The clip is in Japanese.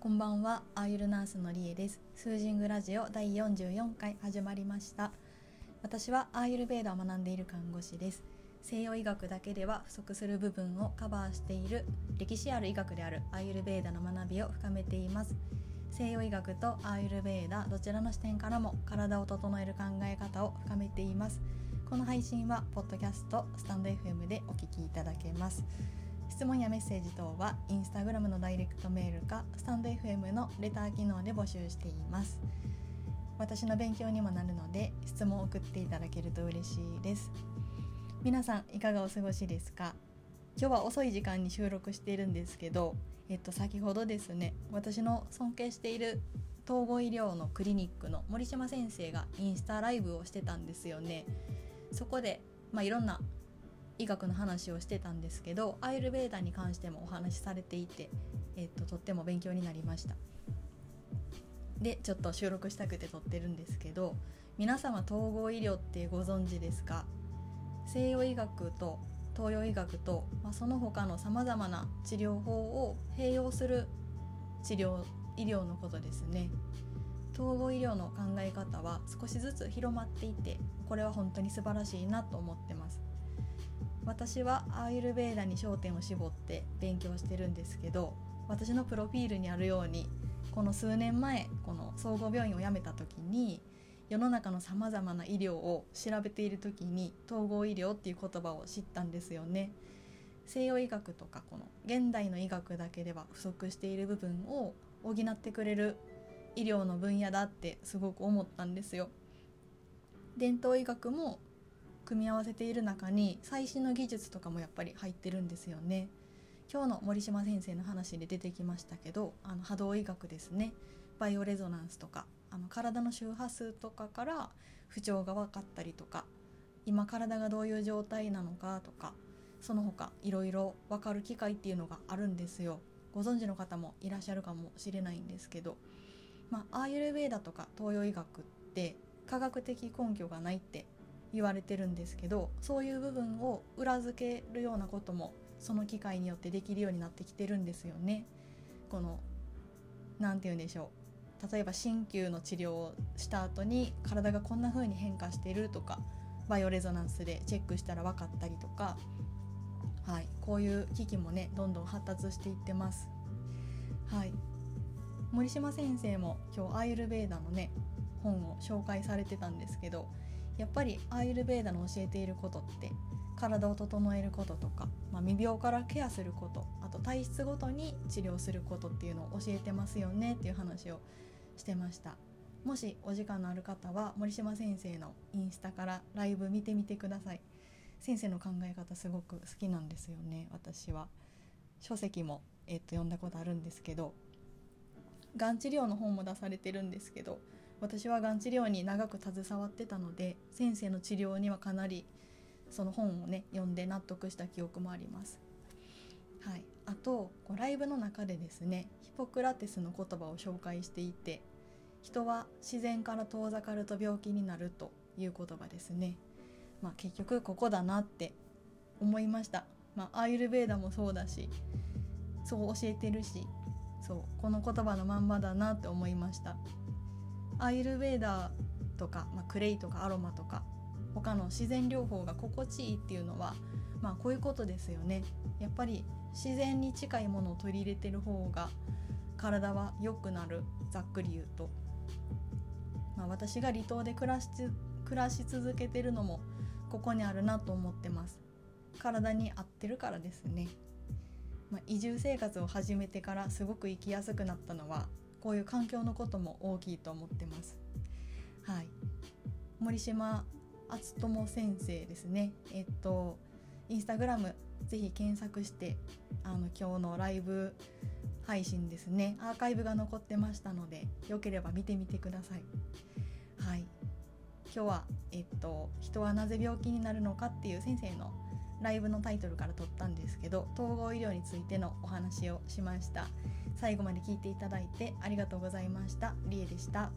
こんばんは。アーユルナースのりえです。スージングラジオ第44回始まりました。私はアーユルベーダを学んでいる看護師です。西洋医学だけでは不足する部分をカバーしている歴史ある医学であるアーユルベーダの学びを深めています。西洋医学とアーユルベーダどちらの視点からも体を整える考え方を深めています。この配信はポッドキャストスタンド FM でお聞きいただけます。質問やメッセージ等はインスタグラムのダイレクトメールかスタンド FM のレター機能で募集しています。私の勉強にもなるので質問を送っていただけると嬉しいです。皆さんいかがお過ごしですか？今日は遅い時間に収録しているんですけど、えっと、先ほどですね私の尊敬している統合医療のクリニックの森島先生がインスタライブをしてたんですよね。そこで、まあ、いろんな医学の話をしてたんですけどアイルベーダに関してもお話しされていて、えっと、とっても勉強になりました。でちょっと収録したくて撮ってるんですけど皆様統合医療ってご存知ですか？西洋医学と東洋医学と、まあ、その他のさまざまな治療法を併用する治療医療のことですね。統合医療の考え方は少しずつ広まっていてこれは本当に素晴らしいなと思ってます。私はアーユルベーダに焦点を絞って勉強してるんですけど私のプロフィールにあるようにこの数年前この総合病院を辞めた時に世の中のさまざまな医療を調べている時に統合医療っていう言葉を知ったんですよね。西洋医学とかこの現代の医学だけでは不足している部分を補ってくれる医療の分野だってすごく思ったんですよ。伝統医学も組み合わせている中に最新の技術とかもやっぱり入ってるんですよね。今日の森島先生の話で出てきましたけどあの波動医学ですねバイオレゾナンスとかあの体の周波数とかから不調が分かったりとか今体がどういう状態なのかとかその他いろいろ分かる機会っていうのがあるんですよご存知の方もいらっしゃるかもしれないんですけどまあアーユルベーダとか東洋医学って科学的根拠がないって言われてるんですけどそういう部分を裏付けるようなこともその機会によってできるようになってきてるんですよね。この何て言うんでしょう例えば鍼灸の治療をした後に体がこんな風に変化してるとかバイオレゾナンスでチェックしたら分かったりとか、はい、こういう機器もねどんどん発達していってます。はい、森島先生も今日アーユルベーダのね本を紹介されてたんですけどやっぱりアーユルベーダの教えていることって体を整えることとか、まあ、未病からケアすることあと体質ごとに治療することっていうのを教えてますよねっていう話をしてました。もしお時間のある方は森島先生のインスタからライブ見てみてください。先生の考え方すごく好きなんですよね私は。書籍も、えっと、読んだことあるんですけどがん治療の本も出されてるんですけど私はがん治療に長く携わってたので先生の治療にはかなりその本をね読んで納得した記憶もあります。はい、あとこうライブの中でですねヒポクラテスの言葉を紹介していて人は自然から遠ざかると病気になるという言葉ですね。まあ、結局ここだなって思いました。まあ、アーユルベーダもそうだしそう教えてるしそうこの言葉のまんまだなって思いました。アイルベーダーとか、まあ、クレイとかアロマとか他の自然療法が心地いいっていうのはまあこういうことですよね。やっぱり自然に近いものを取り入れてる方が体は良くなるざっくり言うと、まあ、私が離島で暮らし暮らし続けてるのもここにあるなと思ってます。体に合ってるからですね、まあ、移住生活を始めてからすごく生きやすくなったのはこういう環境のことも大きいと思ってます。はい、森島敦友先生ですね。えっとインスタグラムぜひ検索してあの今日のライブ配信ですねアーカイブが残ってましたのでよければ見てみてください。はい。今日はえっと人はなぜ病気になるのかっていう先生のライブのタイトルから取ったんですけど統合医療についてのお話をしました。最後まで聞いていただいてありがとうございました。りえでした。